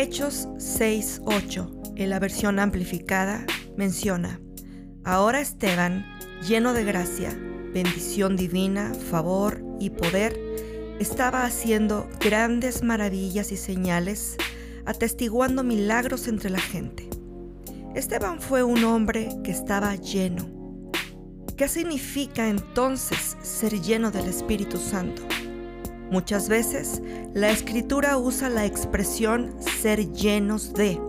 Hechos 6.8, en la versión amplificada, menciona, Ahora Esteban, lleno de gracia, bendición divina, favor y poder, estaba haciendo grandes maravillas y señales, atestiguando milagros entre la gente. Esteban fue un hombre que estaba lleno. ¿Qué significa entonces ser lleno del Espíritu Santo? Muchas veces la escritura usa la expresión ser llenos de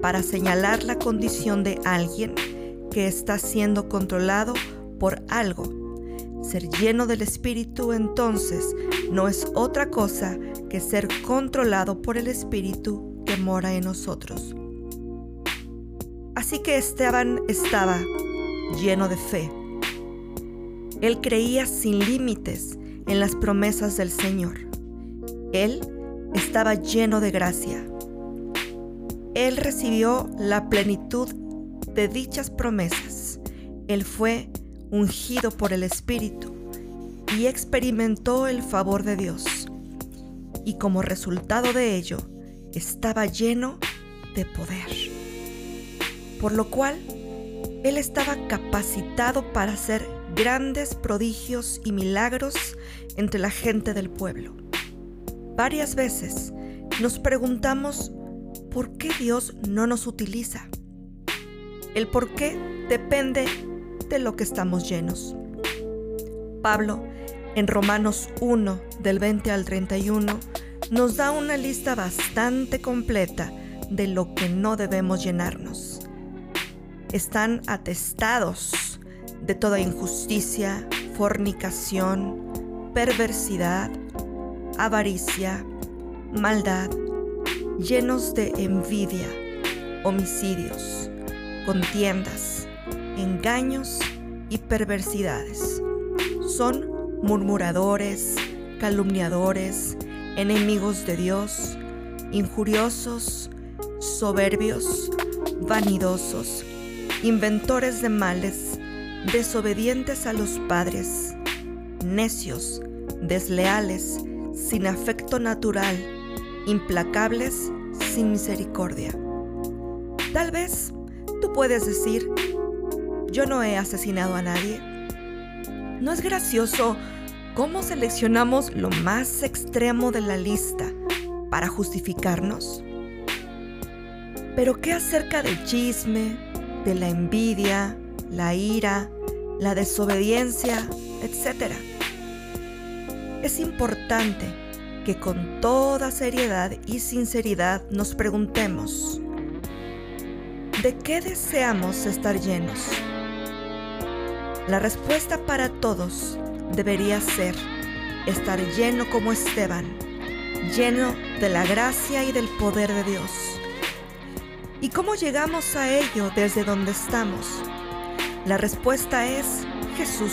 para señalar la condición de alguien que está siendo controlado por algo. Ser lleno del Espíritu entonces no es otra cosa que ser controlado por el Espíritu que mora en nosotros. Así que Esteban estaba lleno de fe. Él creía sin límites en las promesas del Señor. Él estaba lleno de gracia. Él recibió la plenitud de dichas promesas. Él fue ungido por el Espíritu y experimentó el favor de Dios. Y como resultado de ello, estaba lleno de poder. Por lo cual, Él estaba capacitado para hacer grandes prodigios y milagros entre la gente del pueblo. Varias veces nos preguntamos por qué Dios no nos utiliza. El por qué depende de lo que estamos llenos. Pablo, en Romanos 1, del 20 al 31, nos da una lista bastante completa de lo que no debemos llenarnos. Están atestados de toda injusticia, fornicación, perversidad, avaricia, maldad, llenos de envidia, homicidios, contiendas, engaños y perversidades. Son murmuradores, calumniadores, enemigos de Dios, injuriosos, soberbios, vanidosos, inventores de males, desobedientes a los padres, necios, desleales, sin afecto natural, implacables, sin misericordia. Tal vez tú puedes decir, yo no he asesinado a nadie. ¿No es gracioso cómo seleccionamos lo más extremo de la lista para justificarnos? Pero ¿qué acerca del chisme, de la envidia, la ira, la desobediencia, etcétera? Es importante que con toda seriedad y sinceridad nos preguntemos, ¿de qué deseamos estar llenos? La respuesta para todos debería ser estar lleno como Esteban, lleno de la gracia y del poder de Dios. ¿Y cómo llegamos a ello desde donde estamos? La respuesta es Jesús.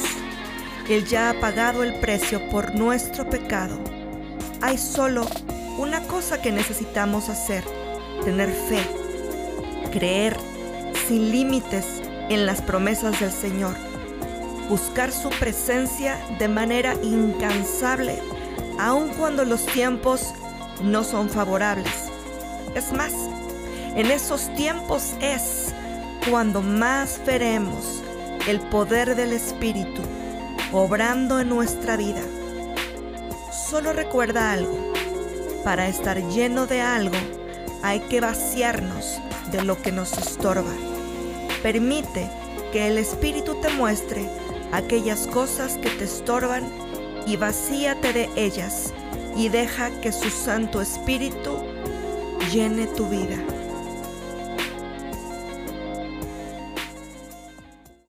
Él ya ha pagado el precio por nuestro pecado. Hay solo una cosa que necesitamos hacer, tener fe, creer sin límites en las promesas del Señor buscar su presencia de manera incansable, aun cuando los tiempos no son favorables. Es más, en esos tiempos es cuando más veremos el poder del Espíritu obrando en nuestra vida. Solo recuerda algo, para estar lleno de algo hay que vaciarnos de lo que nos estorba. Permite que el Espíritu te muestre aquellas cosas que te estorban y vacíate de ellas y deja que su Santo Espíritu llene tu vida.